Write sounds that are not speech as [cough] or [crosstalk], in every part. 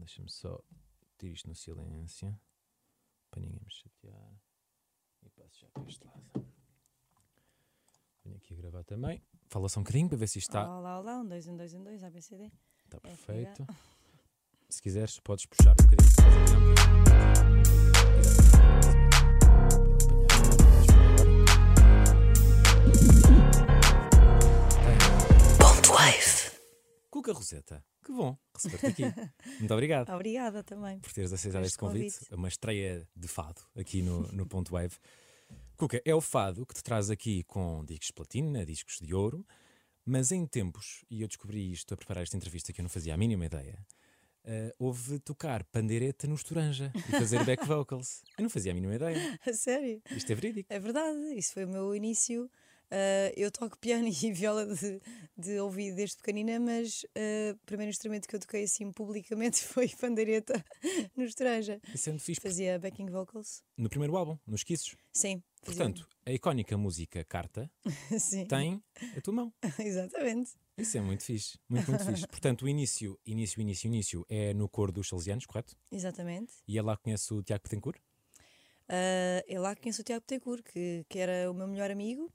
Deixa-me só ter isto no silêncio para ninguém me chatear. E passo já para este lado. Venho aqui a gravar também. Fala só um bocadinho para ver se isto está, Olá, olá, um, dois, um, dois, um, dois, ABCD. está É, perfeito. Se quiseres, podes puxar um bocadinho. Cuca Roseta, que bom receber-te aqui. [laughs] Muito obrigado Obrigada também. por teres aceitado Este convite. convite. É uma estreia de fado aqui no, no Ponto Wave. Cuca, é o fado que te traz aqui com discos de platina, discos de ouro, mas em tempos, e eu descobri isto a preparar esta entrevista que eu não fazia a mínima ideia, eh, houve tocar pandeireta no Estoranja e fazer back vocals. [laughs] Eu não fazia a mínima ideia. A sério? Isto é verídico. É verdade, isso foi o meu início. Ah, eu toco piano [laughs] e viola de, de ouvido desde pequenina, mas ah, o primeiro instrumento que eu toquei assim publicamente [laughs] foi pandeireta [laughs] no Estranja. Isso é muito fixe. Fazia backing vocals. No primeiro álbum, nos Kisses. Sim. fazia- Portanto, a icónica música Carta tem a tua mão. Exatamente. Isso é muito fixe, muito, muito fixe. Portanto, o início, início, início, início é no coro dos Salesianos, correto? Exatamente. E é lá que conhece o Tiago Petencourt? Ah, é lá que conheço o Tiago Petencourt, que, que era o meu melhor amigo,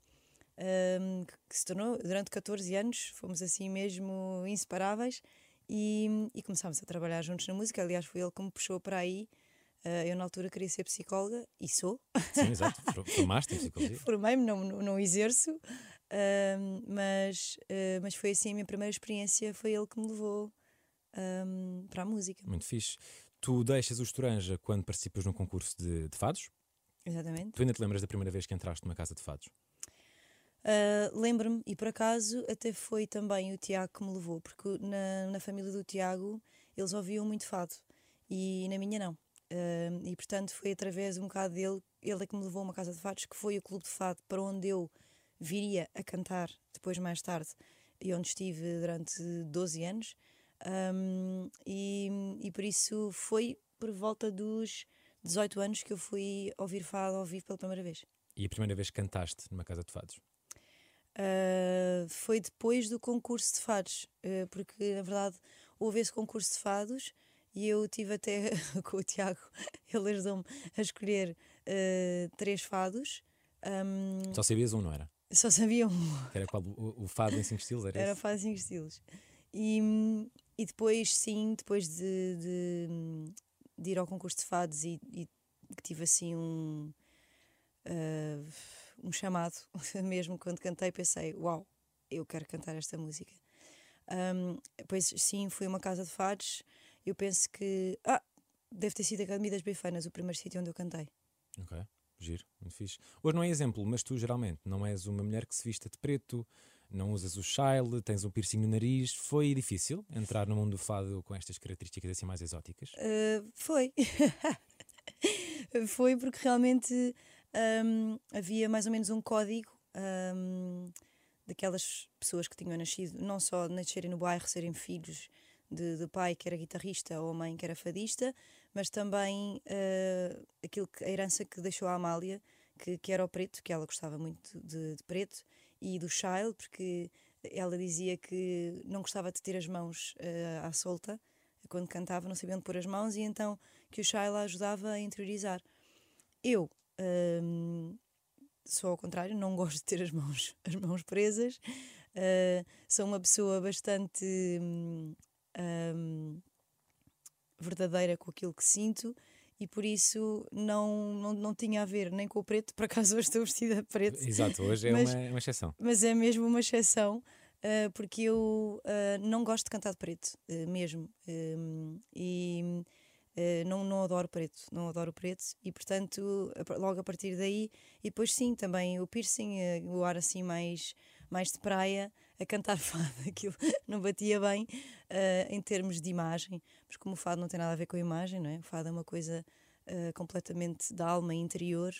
ahm, que, que se tornou durante 14 anos, fomos assim mesmo inseparáveis e, e começámos a trabalhar juntos na música. Aliás, foi ele que me puxou para aí. Ah, eu, na altura, queria ser psicóloga e sou. Sim, exato. [laughs] For- Formaste em psicologia. Formei-me, não, não, exerço, ahm, mas, ah, mas foi assim a minha primeira experiência. Foi ele que me levou ahm, para a música. Muito fixe. Tu deixas o Estoranja quando participas num concurso de, de fados? Exatamente. Tu ainda te lembras da primeira vez que entraste numa casa de fados? Uh, Lembro-me, e por acaso até foi também o Tiago que me levou, porque na, na família do Tiago eles ouviam muito fado e na minha não. Uh, e portanto foi através um bocado dele, ele é que me levou a uma casa de fados, que foi o clube de fado para onde eu viria a cantar depois mais tarde e onde estive durante 12 anos. Um, e, e por isso foi por volta dos 18 anos que eu fui ouvir fado ao vivo pela primeira vez. E a primeira vez que cantaste numa casa de fados? Uh, foi depois do concurso de fados, uh, porque na verdade houve esse concurso de fados e eu tive até [laughs] com o Tiago, ele ajudou-me a escolher uh, três fados. Um, Só sabias um, não era? só sabia um, era qual? O, o fado em 5 estilos? Era, era esse? fado cinco estilos. E, e depois, sim, depois de, de, de ir ao concurso de fados e, e que tive assim um, uh, um chamado, [laughs] mesmo quando cantei, pensei: Uau, eu quero cantar esta música. Um, pois sim, fui a uma casa de fados. Eu penso que. Ah, deve ter sido a Academia das Bifanas, o primeiro sítio onde eu cantei. Ok, giro, muito fixe. Hoje não é exemplo, mas tu geralmente não és uma mulher que se vista de preto, não usas o chile, tens um piercing no nariz. Foi difícil entrar no mundo do fado com estas características assim mais exóticas? Uh, foi. [laughs] foi porque realmente um, havia mais ou menos um código um, daquelas pessoas que tinham nascido, não só nascerem no bairro, serem filhos de, de pai que era guitarrista ou mãe que era fadista, mas também uh, aquilo que, a herança que deixou a Amália, que, que era o preto, que ela gostava muito de, de preto, e do Child, porque ela dizia que não gostava de ter as mãos uh, à solta quando cantava, não sabia onde pôr as mãos, e então que o Shaila ajudava a interiorizar. Eu hum, sou ao contrário, não gosto de ter as mãos, as mãos presas, uh, sou uma pessoa bastante hum, verdadeira com aquilo que sinto. E por isso não, não, não tinha a ver nem com o preto, por acaso hoje estou vestida de preto, Exato, hoje é [laughs] Mas- uma, uma exceção. mas é mesmo uma exceção, uh, porque eu uh, não gosto de cantar de preto, mesmo. Um, e uh, não, não adoro preto, não adoro preto, e portanto, logo a partir daí, e depois sim, também o piercing, uh, o ar assim mais, mais de praia, a cantar [laughs] fado, aquilo não batia bem uh, em termos de imagem, mas como o fado não tem nada a ver com a imagem, não é? O fado é uma coisa completamente da alma interior.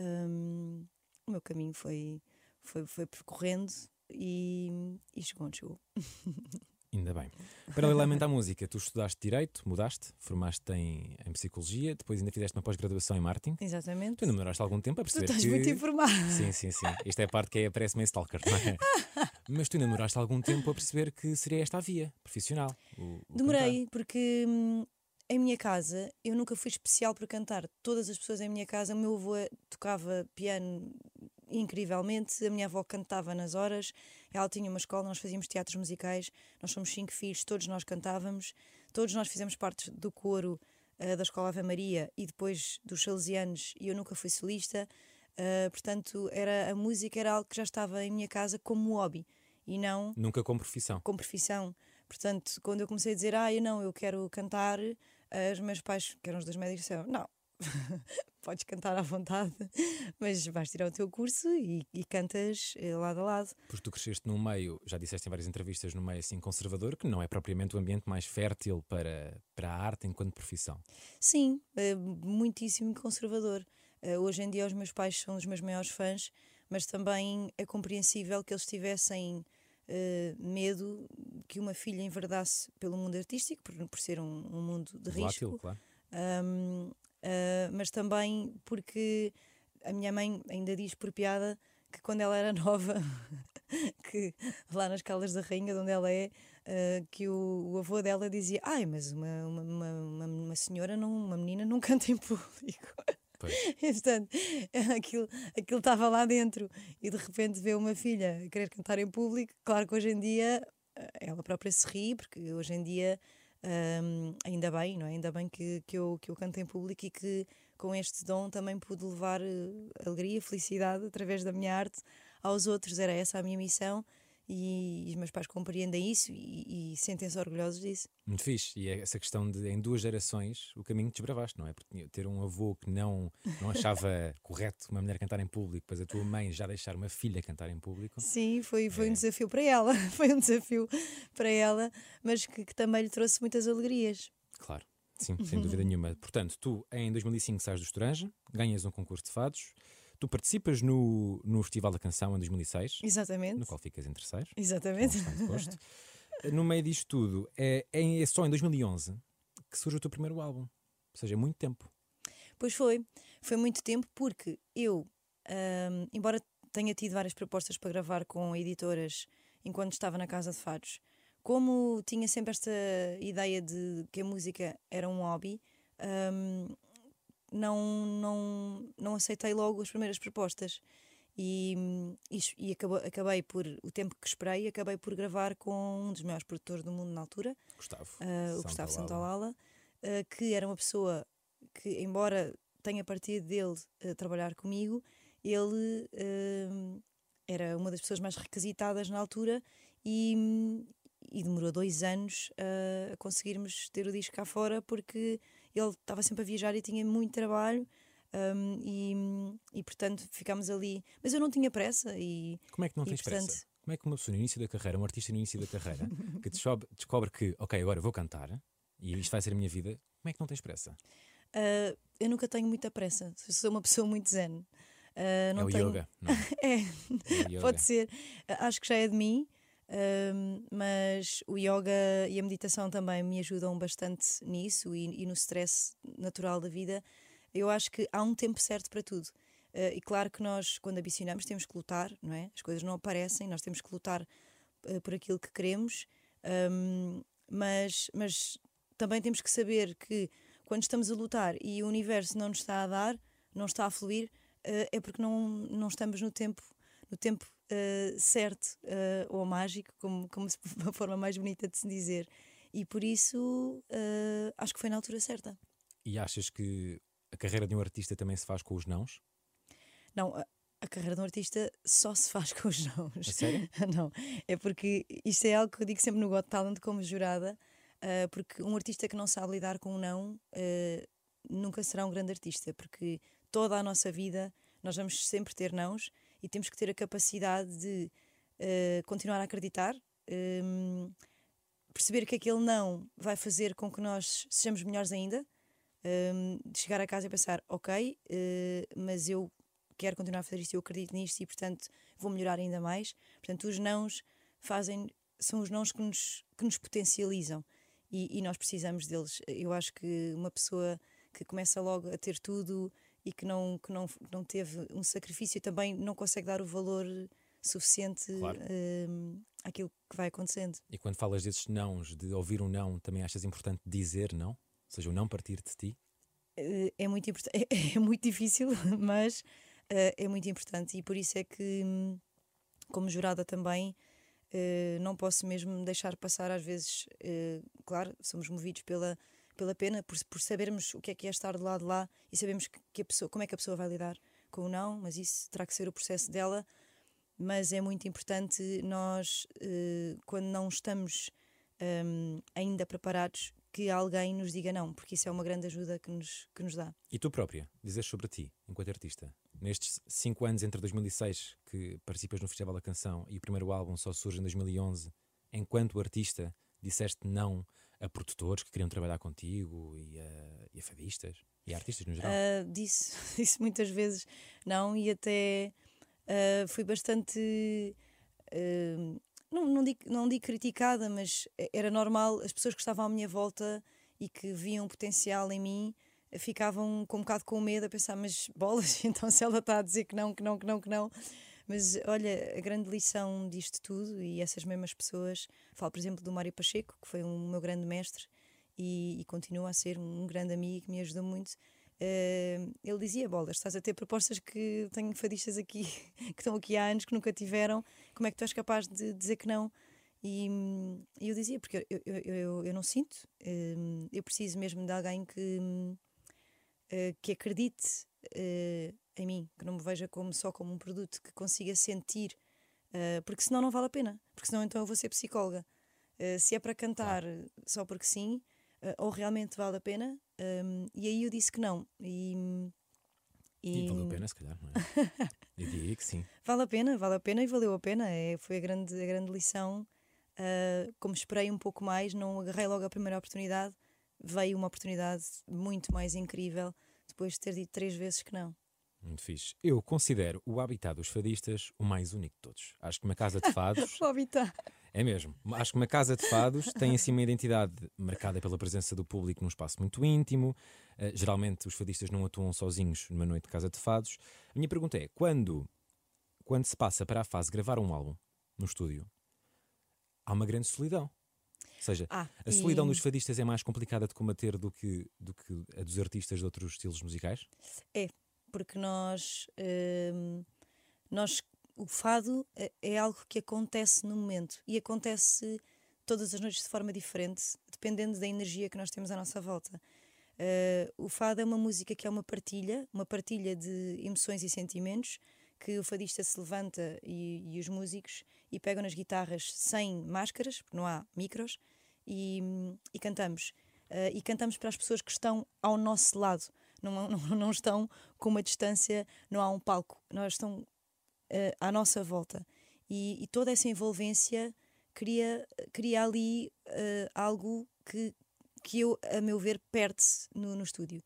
um, o meu caminho foi, foi, foi percorrendo e, e chegou onde chegou. [laughs] Ainda bem. Paralelamente à música, tu estudaste Direito, mudaste, formaste em, em Psicologia, depois ainda fizeste uma pós-graduação em Marketing. Exatamente. Tu ainda demoraste algum tempo a Tu perceber estás que... muito informado. Sim, sim, sim. Isto é a parte que é, parece meio stalker, não é? [laughs] Mas tu ainda demoraste algum tempo a perceber que seria esta a via profissional. o- o Demorei, porque hum, em minha casa, eu nunca fui especial por cantar. Todas as pessoas em minha casa, o meu avô tocava piano incrivelmente, a minha avó cantava nas horas, ela tinha uma escola, nós fazíamos teatros musicais, nós somos cinco filhos, todos nós cantávamos, todos nós fizemos parte do coro uh, da Escola Ave Maria e depois dos Salesianos, e eu nunca fui solista, uh, portanto, era, a música era algo que já estava em minha casa como hobby e não. Nunca como profissão. Como profissão. Portanto, quando eu comecei a dizer, ah, eu não, eu quero cantar, uh, os meus pais, que eram os dois médicos, disseram, não, [laughs] podes cantar à vontade, mas vais tirar o teu curso e, e, cantas eh, lado a lado. Porque tu cresceste num meio, já disseste em várias entrevistas, num meio assim conservador, que não é propriamente o ambiente mais fértil para, para a arte enquanto profissão. Sim, é muitíssimo conservador. Uh, hoje em dia os meus pais são os meus maiores fãs, mas também é compreensível que eles tivessem uh, medo que uma filha enverdasse pelo mundo artístico, por, por ser um, um mundo de Volátil, risco. Claro. Um, uh, mas também porque a minha mãe ainda diz por piada que quando ela era [laughs] nova, que lá nas Caldas da Rainha, de onde ela é, uh, que o, o, avô dela dizia: Ai, mas uma, uma, uma, uma, senhora, não, uma menina não [laughs] canta em público. [laughs] E, portanto, aquilo, aquilo estava lá dentro e de repente vê uma filha querer cantar em público. Claro que hoje em dia eh, ela própria se ri, porque hoje em dia um, ainda bem, não é? Ainda bem que, que, eu, que eu canto em público e que com este dom também pude levar uh, alegria, felicidade através da minha arte aos outros. Era essa a minha missão e, e os meus pais compreendem isso e, e sentem-se orgulhosos disso. Muito fixe. E é essa questão de, em duas gerações, o caminho que desbravaste, não é? Porque ter um avô que não, não achava [laughs] correto uma mulher cantar em público, depois a tua mãe já deixar uma filha cantar em público. Sim, foi, foi é. um desafio para ela. [laughs] foi um desafio para ela, mas que, que também lhe trouxe muitas alegrias. Claro. Sim, sem dúvida [laughs] nenhuma. Portanto, tu em 2005 sais do Estrange, ganhas um concurso de fados, Tu participas no, no Festival da Canção em 2006. Exatamente. No qual ficas em terceiro. Exatamente. no meio disto tudo, é, é, é só em 2011 que surge o teu primeiro álbum. Ou seja, é muito tempo. Pois foi. Foi muito tempo porque eu, embora tenha tido várias propostas para gravar com editoras enquanto estava na Casa de Fados, como tinha sempre esta ideia de que a música era um hobby, não, não, não aceitei logo as primeiras propostas. E, e, e acabou, acabei por, o tempo que esperei, acabei por gravar com um dos maiores produtores do mundo na altura, Gustavo, uh, o Gustavo Santalala, uh, que era uma pessoa que, embora tenha partido dele uh, trabalhar comigo, ele era uma das pessoas mais requisitadas na altura e, e demorou dois anos a conseguirmos ter o disco cá fora porque ele estava sempre a viajar e tinha muito trabalho. Um, e, e, portanto ficámos ali. Mas eu não tinha pressa. E, Como é que não tens portanto... pressa? Como é que uma pessoa no início da carreira, um artista no início da carreira, [laughs] que descobre, descobre, que, ok, agora vou cantar e isto vai ser a minha vida, como é que não tens pressa? Uh, eu nunca tenho muita pressa. Sou uma pessoa muito zen. Uh, não é o tenho... yoga, não é? [laughs] é, é pode ser. Uh, acho que já é de mim. Um, mas o yoga e a meditação também me ajudam bastante nisso e, e, no stress natural da vida. Eu acho que há um tempo certo para tudo. Uh, e claro que nós, quando ambicionamos, temos que lutar, não é? As coisas não aparecem, nós temos que lutar uh, por aquilo que queremos, um, mas, mas também temos que saber que quando estamos a lutar e o universo não nos está a dar, não está a fluir, uh, é porque não, não estamos no tempo, no tempo uh, certo uh, ou mágico, como, como uma [laughs] forma mais bonita de se dizer. E por isso uh, acho que foi na altura certa. E achas que a carreira de um artista também se faz com os nãos? Não, a, a carreira de um artista só se faz com os nãos. A sério? [laughs] Não, é porque isto é algo que eu digo sempre no Got Talent como jurada, porque um artista que não sabe lidar com um não nunca será um grande artista, porque toda a nossa vida nós vamos sempre ter nãos e temos que ter a capacidade de uh, continuar a acreditar, um, ehm, perceber que aquele não vai fazer com que nós sejamos melhores ainda, um, ehm, de chegar a casa e pensar, ok, uh, mas eu quero continuar a fazer isto, eu acredito nisto e, portanto, vou melhorar ainda mais. Portanto, os nãos fazem, são os nãos que nos, que nos potencializam e, e nós precisamos deles. Eu acho que uma pessoa que começa logo a ter tudo e que não, que não, não teve um sacrifício também não consegue dar o valor suficiente claro. uh, àquilo que vai acontecendo. E quando falas desses nãos, de ouvir um não, também achas importante dizer não? Ou seja, o não partir de ti? Eh, é muito, [laughs] é, é muito difícil, [laughs] mas eh, é muito importante e por isso é que, hum, como jurada também, eh, não posso mesmo deixar passar às vezes, claro, somos movidos pela, pela pena, por, por sabermos o que é que é estar do lado de lá e sabemos que, que a pessoa, como é que a pessoa vai lidar com o não, mas isso terá que ser o processo dela. Mas é muito importante nós, eh, quando não estamos hum, ainda preparados, que alguém nos diga não, porque isso é uma grande ajuda que nos, que nos dá. E tu própria, dizes sobre ti, enquanto artista, nestes cinco anos entre 2006 que participas no Festival da Canção e o primeiro álbum só surge em 2011, enquanto artista, disseste não a produtores que queriam trabalhar contigo e a, e a fadistas e a artistas no geral? Ah, disse, [laughs] disse muitas vezes não e até ah, fui bastante. ah, não, não, digo, não digo criticada, mas era normal, as pessoas que estavam à minha volta e que viam potencial em mim ficavam com um bocado com medo a pensar, mas bolas, [laughs] então se ela está a dizer que não, que não, que não, que não. Mas olha, a grande lição disto tudo, e essas mesmas pessoas, falo por exemplo do Mário Pacheco, que foi um meu grande mestre e, e continua a ser um grande amigo que me ajudou muito. eh, ele dizia: Bolas, estás a ter propostas que tenho fadistas aqui [laughs] que estão aqui há anos que nunca tiveram, como é que tu és capaz de dizer que não? E, e eu dizia: porque eu, eu, eu, eu não sinto, hum, eu preciso mesmo de alguém que, eh, que acredite em mim, que não me veja como, só como um produto, que consiga sentir, eh, porque senão não vale a pena, porque senão então eu vou ser psicóloga. Eh, se é para cantar só porque sim, eh, ou realmente vale a pena, hum, e aí eu disse que não. E, E valeu a pena, se calhar, não é? [laughs] Eu diria que sim. Vale a pena, vale a pena e valeu a pena. É, foi a grande, a grande lição. Como esperei um pouco mais, não agarrei logo a primeira oportunidade, veio uma oportunidade muito mais incrível depois de ter dito três vezes que não. Muito fixe. Eu considero o habitat dos fadistas o mais único de todos. Acho que uma casa de [laughs] fados. Habitat. É mesmo. Acho que uma casa de fados tem assim uma identidade marcada pela presença do público num espaço muito íntimo. Uh, geralmente os fadistas não atuam sozinhos numa noite de casa de fados. A minha pergunta é: quando, quando se passa para a fase de gravar um álbum no estúdio, há uma grande solidão. Ou seja, Ah, a solidão e- dos fadistas é mais complicada de combater do que, do que a dos artistas de outros estilos musicais? Porque nós, hum, nós o fado é, é algo que acontece no momento e acontece todas as noites de forma diferente, dependendo da energia que nós temos à nossa volta. Eh, o fado é uma música que é uma partilha, uma partilha de emoções e sentimentos, que o fadista se levanta e, e os músicos e pegam nas guitarras sem máscaras, porque não há micros, e, e cantamos. Eh, e cantamos para as pessoas que estão ao nosso lado, não, [laughs] não, não estão com uma distância, não há um palco, nós estão eh, à nossa volta. E, e toda essa envolvência cria, cria ali eh, algo que, que eu, a meu ver, perde-se no, no estúdio.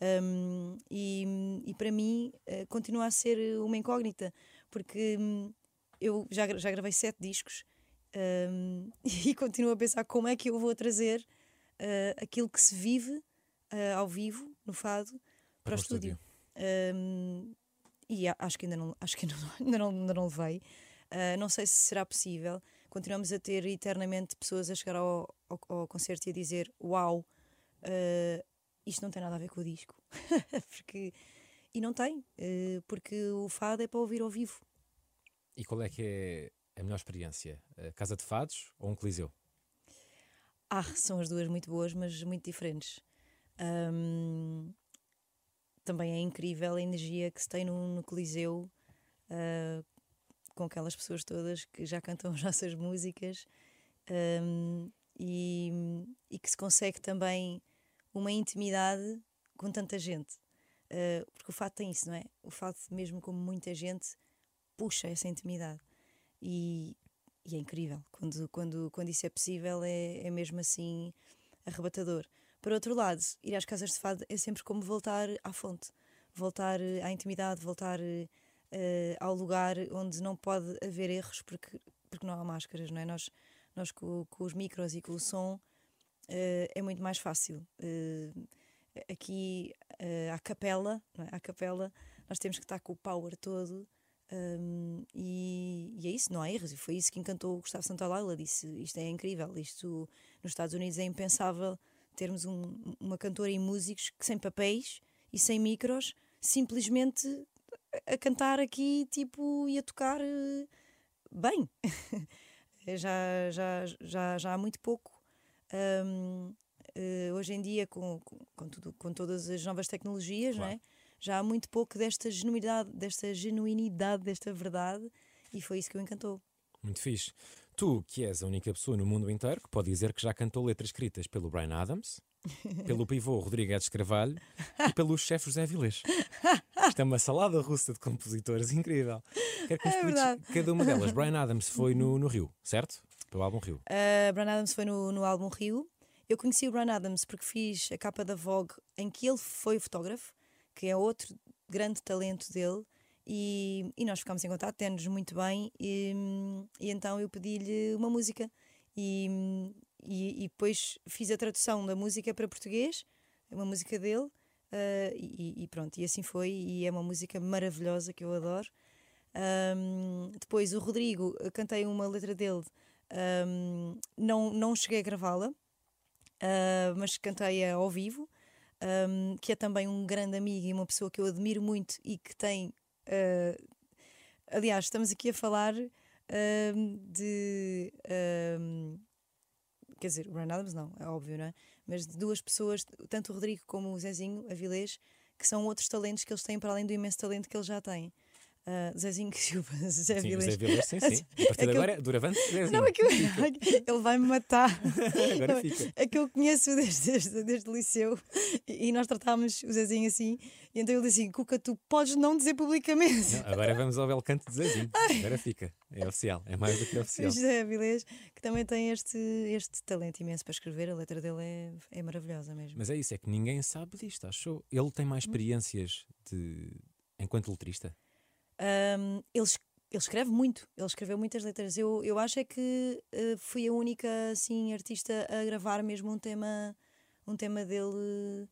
Um, e, e para mim eh, continua a ser uma incógnita, porque hum, eu já, já gravei sete discos um, [laughs] e continuo a pensar como é que eu vou trazer eh, aquilo que se vive eh, ao vivo, no fado, para, o estúdio. Um, e acho que ainda não, acho que [laughs] ainda não, ainda não, ainda não levei. Uh, não sei se será possível. Continuamos a ter eternamente pessoas a chegar ao, ao, ao concerto e a dizer: Uau, uh, isto não tem nada a ver com o disco. [laughs] porque, e não tem, uh, porque o fado é para ouvir ao vivo. E qual é que é a melhor experiência? A casa de fados ou um coliseu? Ah, são as duas muito boas, mas muito diferentes. Ahm, também é incrível a energia que se tem no, no Coliseu ah, com aquelas pessoas todas que já cantam [laughs] as nossas músicas ahm, e, e que se consegue também uma intimidade com tanta gente. Ah, porque o fato tem isso, não é? O fato, mesmo com muita gente, puxa essa intimidade. E, e é incrível. Quando, quando, quando isso é possível, é, é mesmo assim arrebatador. Por outro lado, ir às casas de fado é sempre como voltar à fonte, voltar eh, à intimidade, voltar eh, ao lugar onde não pode haver erros porque, porque não há máscaras, não é? Nós, nós com, com os micros e com o som eh, é muito mais fácil. Eh, aqui eh, à capela, não é? à capela, nós temos que estar com o power todo um, e, e é isso, não há erros. E foi isso que encantou o Gustavo Santaolalla. Disse: Isto é incrível, isto nos Estados Unidos é impensável termos um- uma cantora e músicos que sem papéis e sem micros, simplesmente a- cantar aqui tipo e a tocar eh, bem. [laughs] já, já, já, já há muito pouco. Hum, eh, hoje em dia, com, com, com, tudo, com todas as novas tecnologias, não é? já há muito pouco desta genuinidade, desta genuinidade, desta verdade, e foi isso que o encantou. Muito fixe. Tu, que és a única pessoa no mundo inteiro que pode dizer que já cantou letras escritas pelo Brian Adams, [laughs] pelo pivô Rodrigues Carvalho e pelo chefe José Vilês. Isto é uma salada russa de compositores incrível. Quero que É cada uma delas. Brian Adams foi no, no Rio, certo? Pelo álbum Rio. Uh, Brian Adams foi no, no álbum Rio. Eu conheci o Brian Adams porque fiz a capa da Vogue em que ele foi fotógrafo, que é outro grande talento dele. E, e nós ficámos em contato, temos muito bem. E, e então eu pedi-lhe uma música. E, e, e depois fiz a tradução da música para português, uma música dele. uh, e, e pronto, e assim foi. E é uma música maravilhosa que eu adoro. Um, depois o Rodrigo, eu cantei uma letra dele, um, não, não cheguei a gravá-la, uh, mas cantei-a ao vivo, um, que é também um grande amigo e uma pessoa que eu admiro muito e que tem. Uh, aliás, estamos aqui a falar um, de. um, quer dizer, o Brian Adams não, é óbvio, não é? Mas de duas pessoas, tanto o Rodrigo como o Zezinho Avilés, que são outros talentos que eles têm para além do imenso talento que ele já tem. Uh, Zezinho, desculpa, [laughs] Zé sim, Vilés. José Vilês, sim, sim. A partir de que eu- agora, Duravante, Zezinho. Não, é que eu- ele vai-me matar. [laughs] Agora fica. É que eu conheço desde, desde, desde o liceu e, e nós tratámos o Zezinho assim. E então ele disse assim: Cuca, tu podes não dizer publicamente. Não, agora vamos ao belo canto de Zezinho. Agora fica. É oficial. É mais do que O oficial. José Avilés, que também tem este, este talento imenso para escrever, a letra dele é, é maravilhosa mesmo. Mas é isso, é que ninguém sabe disto, achou? Ele tem Hum. mais experiências de... enquanto letrista. Um, ele, ele escreve muito, ele escreveu muitas letras. Eu, eu acho é que eh, fui a única assim, artista a gravar mesmo um tema, um tema dele.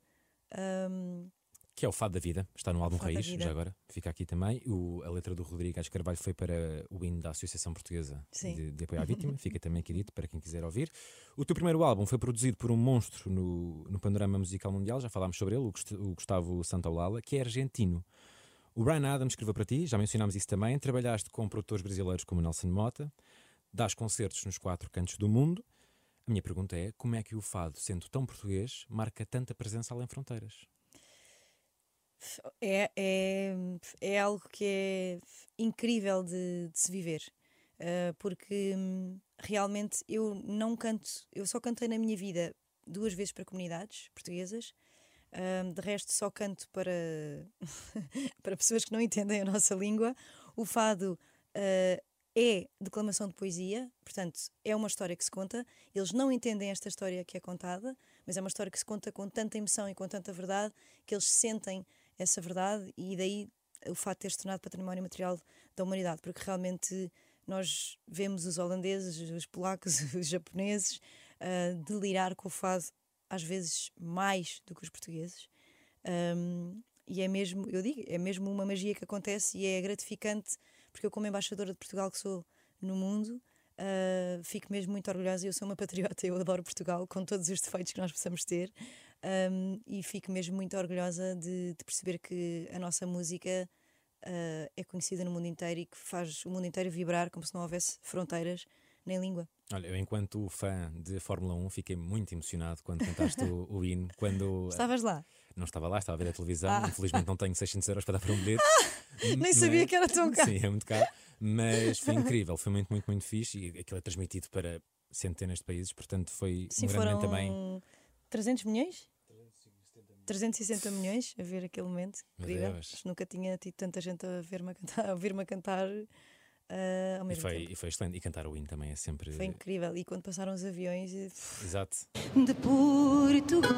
um, Que é o Fado da Vida, está no álbum Fado Raiz, já agora, fica aqui também. O, a letra do Rodrigo Aires Carvalho foi para o hino da Associação Portuguesa de, de Apoio à Vítima, fica também aqui dito para quem quiser ouvir. O teu primeiro álbum foi produzido por um monstro no, no panorama musical mundial, já falámos sobre ele, o Gust- o Gustavo Santaolalla, que é argentino. O Brian Adams escreveu para ti, já mencionámos isso também. Trabalhaste com produtores brasileiros como Nelson Mota, dás concertos nos quatro cantos do mundo. A minha pergunta é: como é que o fado, sendo tão português, marca tanta presença além fronteiras? é, é, é algo que é incrível de, de se viver. Uh, porque hum, realmente eu não canto, eu só cantei na minha vida duas vezes para comunidades portuguesas. Um, de resto, só canto para, [laughs] para pessoas que não entendem a nossa língua. O fado uh, é declamação de poesia, portanto, é uma história que se conta. Eles não entendem esta história que é contada, mas é uma história que se conta com tanta emoção e com tanta verdade que eles sentem essa verdade e daí o fato de ter se tornado património material da humanidade, porque realmente nós vemos os holandeses, os polacos, [laughs] os japoneses uh, delirar com o fado às vezes mais do que os portugueses. Um, e é mesmo, eu digo, é mesmo uma magia que acontece e é gratificante, porque eu, como embaixadora de Portugal que sou no mundo, uh, fico mesmo muito orgulhosa. Eu sou uma patriota, eu adoro Portugal, com todos os defeitos que nós possamos ter, um, e fico mesmo muito orgulhosa de, de perceber que a nossa música uh, é conhecida no mundo inteiro e que faz o mundo inteiro vibrar como se não houvesse fronteiras nem língua. Olha, eu enquanto fã de Fórmula 1 fiquei muito emocionado quando cantaste o, o hino. Quando [laughs] Estavas lá? não estava lá, estava a ver a televisão. Ah. Infelizmente não tenho 600 euros para dar para um bilhete. Nem sabia que era tão caro. Sim, é muito caro. Mas foi incrível, foi muito, muito, muito fixe. E aquilo é transmitido para centenas de países, portanto foi Sim, um grande também. 300 milhões? 360 milhões a ver aquele momento. Incrível. Nunca tinha tido tanta gente a ver-me a cantar, a ouvir-me a cantar ah, ao E mesmo foi, tempo. e foi excelente. E cantar o hino também é sempre. Foi incrível. E quando passaram os aviões, e- Exato. de Portugal.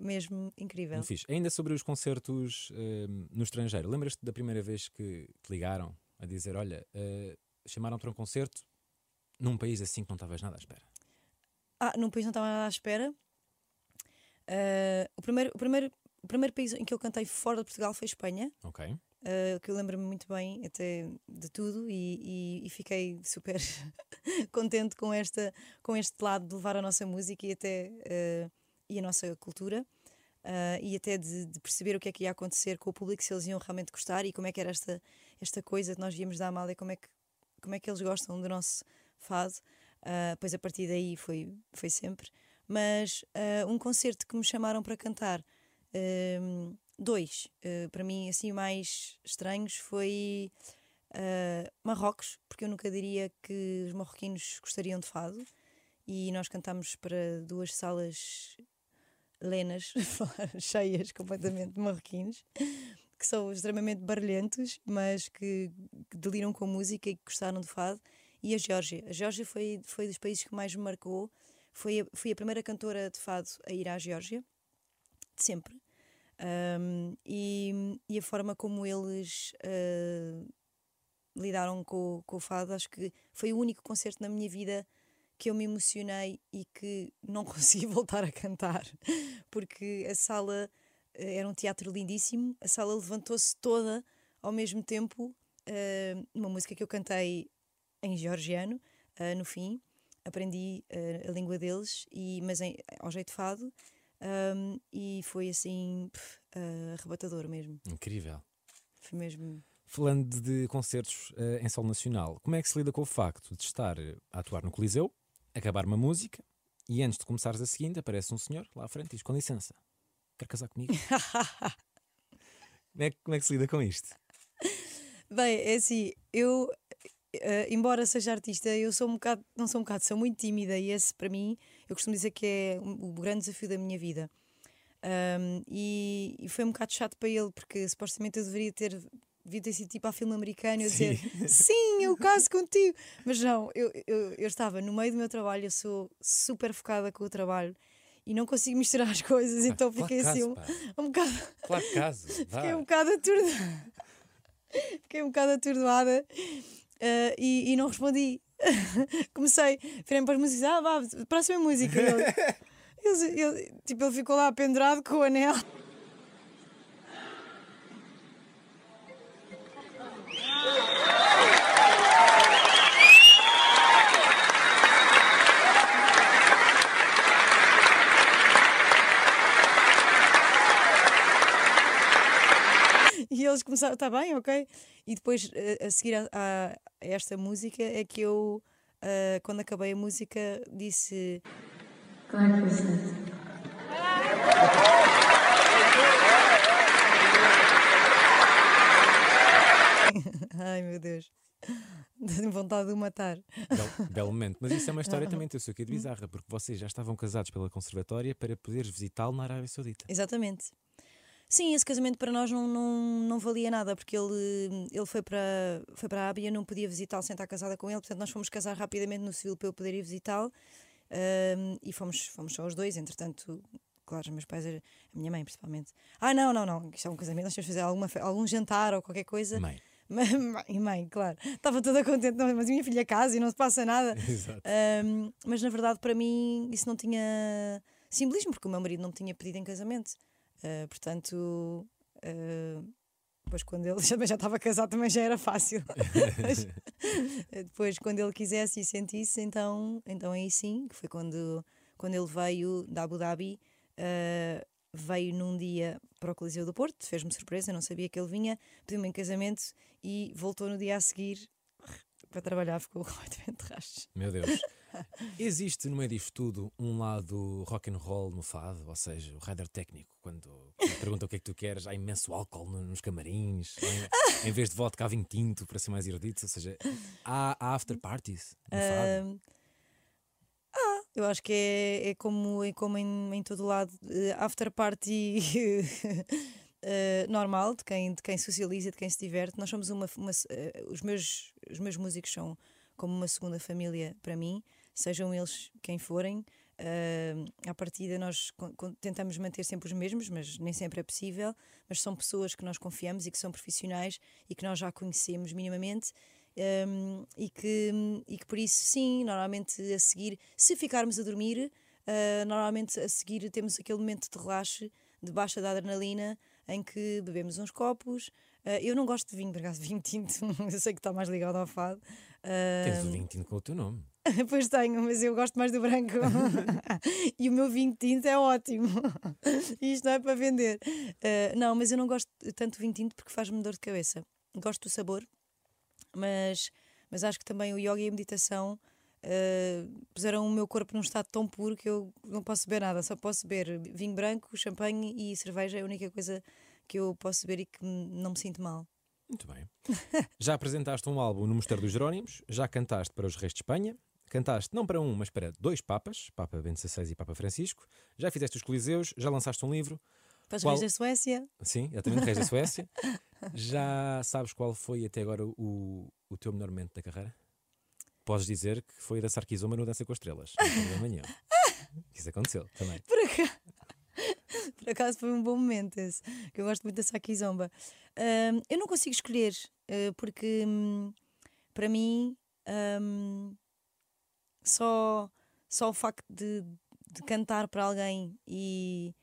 Mesmo incrível. Muito fixe. Ainda sobre os concertos eh, no estrangeiro, lembras-te da primeira vez que te ligaram a dizer: Olha, eh, chamaram para um concerto num país assim que não estavas nada à espera. Ah, num país não estava nada à espera. Ah, o, primeiro, o, primeiro, o primeiro país em que eu cantei fora de Portugal foi Espanha. Ok. Uh, que eu lembro-me muito bem até de tudo e, e- e fiquei super [laughs] contente com, esta, com este lado de levar a nossa música e até uh, e a nossa cultura uh, e até de, de perceber o que é que ia acontecer com o público, se eles iam realmente gostar e como é que era esta, esta coisa que nós víamos da Amália, como é que, como é que eles gostam do nosso fado. Uh, pois a partir daí foi, foi sempre. Mas uh, um concerto que me chamaram para cantar dois, para mim, assim, mais estranhos, foi Marrocos, porque eu nunca diria que os marroquinos gostariam de fado, e nós cantámos para duas salas lenas, [laughs] cheias completamente de marroquinos, que são extremamente barulhentos, mas que, que deliram com música e que gostaram de fado, e a Geórgia. A Geórgia foi, foi dos países que mais me marcou, foi a, fui a primeira cantora de fado a ir à Geórgia, de sempre. Um, e, e a forma como eles uh, lidaram com, com o fado, acho que foi o único concerto na minha vida que eu me emocionei e que não [laughs] consegui voltar a cantar, porque a sala eh, era um teatro lindíssimo, a sala levantou-se toda ao mesmo tempo, uh, uma música que eu cantei em georgiano, uh, no fim, aprendi a língua deles, e, mas em, ao jeito fado, um, e foi assim pff, arrebatador mesmo. Incrível. Foi mesmo. Falando de concertos em solo nacional, como é que se lida com o facto de estar a atuar no Coliseu, acabar uma música e antes de começares a seguinte aparece um senhor lá à frente e diz: Com licença, quer casar comigo? [laughs] como, é, que- como é que se lida com isto? Bem, é assim, eu, uh, embora seja artista, eu sou um bocado, não sou um bocado, sou muito tímida e esse para mim, eu costumo dizer que é um- o grande desafio da minha vida. Um, e, e foi um bocado chato para ele, porque supostamente eu deveria ter, devia ter sido tipo a filme americano, eu dizer sim, eu caso contigo. Mas não, eu, eu, eu estava no meio do meu trabalho, eu sou super focada com o trabalho e não consigo misturar as coisas, então Claro fiquei que assim um, um bocado. Claro que caso. Fiquei um bocado atordoada. [laughs] Fiquei um bocado atordoada eh, e, e não respondi. [laughs] Comecei, virei para as músicas, ah, vá, próxima música. Ele, [laughs] ele, ele- tipo, ele ficou lá pendurado com o anel. Eles começaram, está bem, ok. E depois, eh, a seguir a, a- a esta música, é que eu, eh, quando acabei a música, disse: Claro que foi certo. [laughs] Ai meu Deus, tenho vontade de o matar. Belo, belo momento. Mas isso é uma história [laughs] também, teu seu que de bizarra, porque vocês já estavam casados pela Conservatória para poderes visitá-lo na Arábia Saudita. Exatamente. Sim, esse casamento para nós não, não, não valia nada, porque ele, ele foi para, foi para a Ábia, eu não podia visitá-lo sem estar casada com ele, portanto nós fomos casar rapidamente no civil para eu poder ir visitá-lo ahm, e fomos, fomos só os dois, entretanto, claro, os meus pais, a minha mãe principalmente. Ah, não, não, não, isto é um casamento, nós temos de fazer alguma, algum jantar ou qualquer coisa. [laughs] Mãe. Mãe, mãe, claro. Estava toda contente, não, mas a minha filha casa e não se passa nada. [laughs] Exato. Um, mas na verdade, para mim, isso não tinha simbolismo, porque o meu marido não me tinha pedido em casamento. Uh, portanto, uh, depois, quando ele [laughs] também já estava casado, também já era fácil. [laughs] Mas, depois, quando ele quisesse e sentisse, então, então aí sim, que foi quando, quando ele veio da Abu Dhabi. uh, veio num dia para o Coliseu do Porto, fez-me surpresa, não sabia que ele vinha, pediu-me em casamento e voltou no dia a seguir para trabalhar, ficou [laughs] completamente de rastros. Meu Deus. Existe no meio disto tudo um lado rock and roll no fado, ou seja, o rider técnico, quando quando pergunta o que é que tu queres, há imenso álcool no- nos camarins, em, [laughs] em vez de vodka há vinho tinto para ser mais erudito, ou seja, há, há after parties no fado. Ah, eu acho que é, é como, é como em, em todo lado, eh, after party [laughs] eh, normal, de quem, de quem socializa, de quem se diverte. Nós somos uma. uma eh, os, meus, os meus músicos são como uma segunda família para mim, sejam eles quem forem. Uh, à partida, nós tentamos manter sempre os mesmos, mas nem sempre é possível. Mas são pessoas que nós confiamos e que são profissionais e que nós já conhecemos minimamente. Um, e, que, e que por isso, sim, normalmente a seguir, se ficarmos a dormir, uh, normalmente a seguir temos aquele momento de relaxe, de baixa da adrenalina, em que bebemos uns copos. Uh, eu não gosto de vinho, por acaso, vinho tinto, [laughs] eu sei que está mais ligado ao fado. Tens Uh, o vinho tinto com o teu nome. [laughs] pois tenho, mas eu gosto mais do branco. [laughs] e o meu vinho tinto é ótimo. [laughs] Isto não é para vender. Uh, não, mas eu não gosto tanto de vinho tinto porque faz-me dor de cabeça. Gosto do sabor, mas, mas acho que também o yoga e a meditação uh, puseram o meu corpo num estado tão puro que eu não posso beber nada, só posso beber vinho branco, champanhe e cerveja, é a única coisa que eu posso beber e que não me sinto mal. Muito bem. Já apresentaste um álbum no Mosteiro dos Jerónimos, já cantaste para os Reis de Espanha, cantaste não para um, mas para dois papas, Papa Bento XVI e Papa Francisco, já fizeste os Coliseus, já lançaste um livro, Para os Qual- reis da Suécia, sim, exatamente, Reis da Suécia. [laughs] Já sabes qual foi até agora o, o teu melhor momento da carreira? Podes dizer que foi da Sarkizoma no Dança com as Estrelas, problema nenhum. [laughs] Isso aconteceu também. por acaso, [laughs] por acaso foi um bom momento esse, que eu gosto muito da Saki Zomba. Ahm, eu não consigo escolher, eh, porque hum, para mim hum, só, só o facto de, de cantar para alguém e,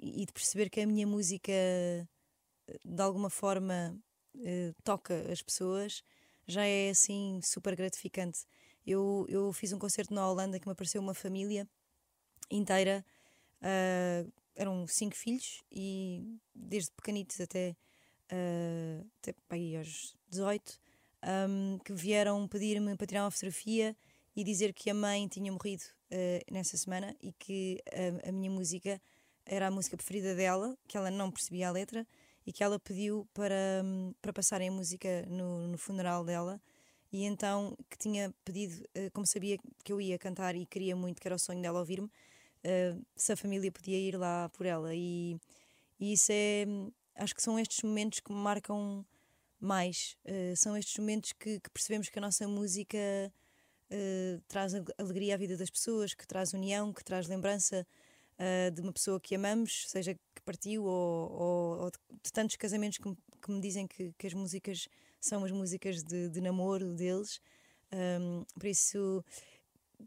e de perceber que a minha música eh, de alguma forma eh, toca as pessoas já é assim super gratificante. Eu, eu fiz um concerto na Holanda que me apareceu uma família inteira. ah, eram cinco filhos e desde pequenitos até, ah, até aí aos 18 ahm, que vieram pedir-me para tirar uma fotografia e dizer que a mãe tinha morrido ah, nessa semana e que a, a minha música era a música preferida dela, que ela não percebia a letra e que ela pediu para, hum, para passarem a música no, no funeral dela e então que tinha pedido, eh, como sabia que eu ia cantar e queria muito, que era o sonho dela ouvir-me, eh, se a família podia ir lá por ela. E, e isso é, hum, acho que são estes momentos que me marcam mais. Eh, são estes momentos que, que percebemos que a nossa música eh, traz ale- alegria à vida das pessoas, que traz união, que traz lembrança eh, de uma pessoa que amamos, seja que partiu ou, ou- ou de, tantos casamentos que, que me dizem que, que as músicas são as músicas de, de namoro deles. Um, por isso,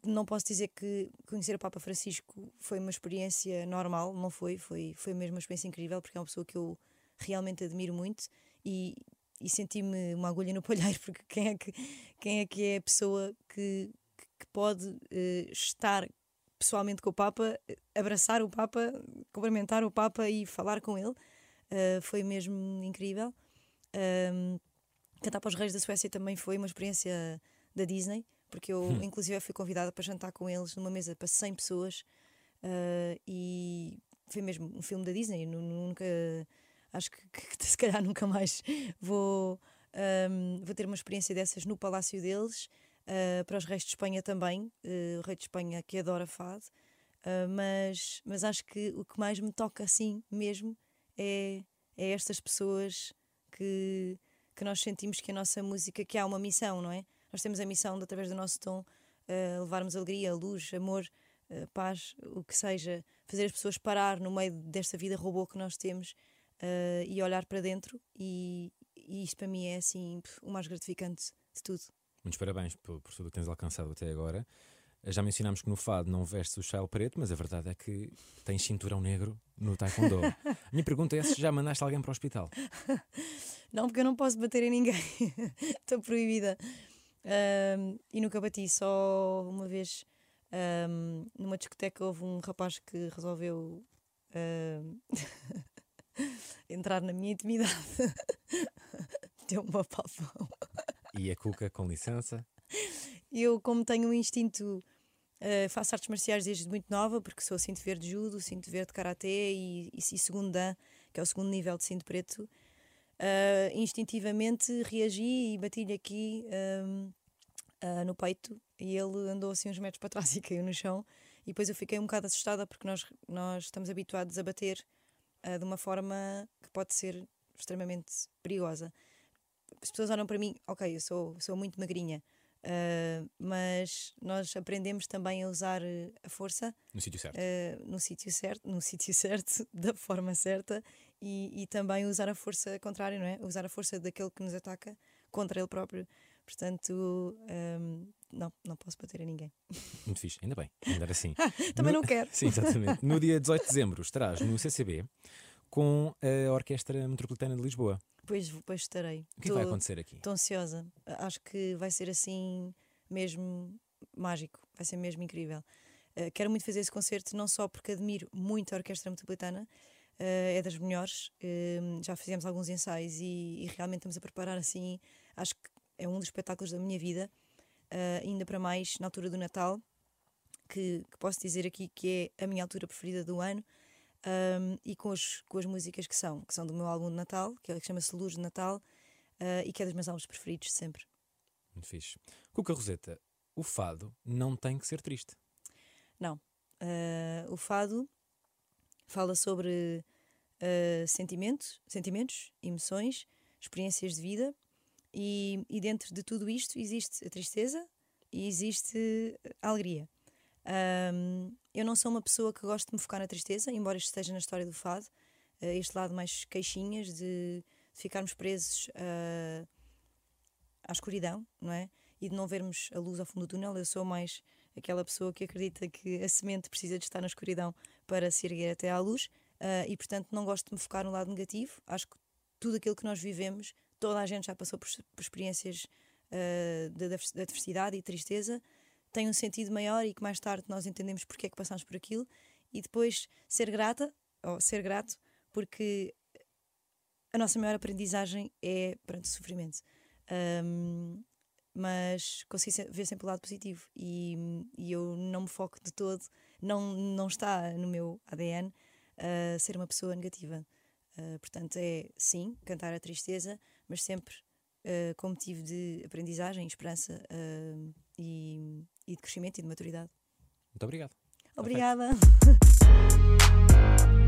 não posso dizer que conhecer o Papa Francisco foi uma experiência normal, não foi, foi, foi mesmo uma experiência incrível, porque é uma pessoa que eu realmente admiro muito e, e senti-me uma agulha no [laughs] palheiro, porque quem é que, quem é, que é a pessoa que, que- pode eh, estar pessoalmente com o Papa, eh, abraçar o Papa, cumprimentar o Papa e falar com ele? Uh, foi mesmo incrível. Um, cantar para os Reis da Suécia também foi uma experiência da Disney, porque eu, inclusive, fui convidada para jantar com eles numa mesa para 100 pessoas uh, e foi mesmo um filme da Disney. Nu- Nunca, acho que, que [laughs] se calhar nunca mais vou, um, vou ter uma experiência dessas no palácio deles. Uh, para os reis de Espanha também, uh, o rei de Espanha que adora fado, Uh, mas, mas acho que o que mais me toca assim mesmo é, é estas pessoas que, que nós sentimos que a nossa música, que há uma missão, não é? Nós temos a missão de, através do nosso tom, levarmos alegria, luz, amor, paz, o que seja, fazer as pessoas parar no meio desta vida robô que nós temos uh, e olhar para dentro, e, e isto para mim é assim o mais gratificante de tudo. Muitos parabéns por, por tudo o que tens alcançado até agora. Já mencionámos que no fado não vestes o chale preto, mas a verdade é que tens cinturão negro no taekwondo. [laughs] A minha pergunta é se já mandaste alguém para o hospital. [laughs] Não, porque eu não posso bater em ninguém. [laughs] Estou proibida. Ahm, e nunca bati, só uma vez ahm, numa discoteca houve um rapaz que resolveu ahm, entrar na minha intimidade. [laughs] Deu-me uma papão. E a Cuca, com licença. Eu, como tenho um instinto, eh, faço artes marciais desde muito nova, porque sou cinto verde de judo, cinto verde de karatê e, e, e segundo dan, que é o segundo nível de cinto preto. eh, instintivamente reagi e bati-lhe aqui ehm, ah, no peito e ele andou assim uns metros para trás [laughs] e caiu no chão. E depois eu fiquei um bocado assustada porque nós, nós estamos habituados a bater ah, de uma forma que pode ser extremamente perigosa. As pessoas olham para mim, ok, eu sou, sou muito magrinha, ah, mas nós aprendemos também a usar eh, a força No sítio certo. eh, no sítio certo, no [laughs] sítio certo, da forma certa e, e também usar a força contrária, não é? Usar a força daquele que nos ataca contra ele próprio. Portanto, hum, não, não posso bater a ninguém. [laughs] Muito fixe, ainda bem, ainda era assim. [laughs] Também No- não quero. [laughs] Sim, exatamente. No dia 18 de dezembro estarás no CCB com a Orquestra Metropolitana de Lisboa. Pois, pois estarei. O que é que vai acontecer aqui? Estou ansiosa. Acho que vai ser assim mesmo mágico. Vai ser mesmo incrível. Uh, quero muito fazer esse concerto, não só porque admiro muito a Orquestra Metropolitana, uh, é das melhores. Um, já fizemos alguns ensaios e, e realmente estamos a preparar assim. Acho que é um dos espetáculos da minha vida. Uh, ainda para mais na altura do Natal, que, que posso dizer aqui que é a minha altura preferida do ano. Um, e com as, com as músicas que são, que são do meu álbum de Natal, que é- que chama-se Luz de Natal, uh, e que é dos meus álbuns preferidos de sempre. Muito fixe. Cuca Roseta, o fado não tem que ser triste. Não. Uh, o fado fala sobre uh, sentimentos, sentimentos, emoções, experiências de vida, e, e dentro de tudo isto existe a tristeza e existe a alegria. Um, eu não sou uma pessoa que gosta de me focar na tristeza, embora isto esteja na história do fado, uh, este lado mais queixinhas de, de ficarmos presos uh, à escuridão, não é? E de não vermos a luz ao fundo do túnel. Eu sou mais aquela pessoa que acredita que a semente precisa de estar na escuridão para se erguer até à luz uh, e, portanto, não gosto de me focar no lado negativo. Acho que tudo aquilo que nós vivemos, toda a gente já passou por, por experiências uh, de, de adversidade e tristeza, tem um sentido maior e que mais tarde nós entendemos porque é que passamos por aquilo e depois ser grata, ou ser grato, porque a nossa maior aprendizagem é perante sofrimento. Um, mas consigo ver sempre o lado positivo e, e eu não me foco de todo, não, não está no meu ADN uh, ser uma pessoa negativa. Uh, portanto, é sim, cantar a tristeza, mas sempre uh, com motivo de aprendizagem, esperança uh, e, e de crescimento e de maturidade. Muito obrigado. Obrigada! [laughs]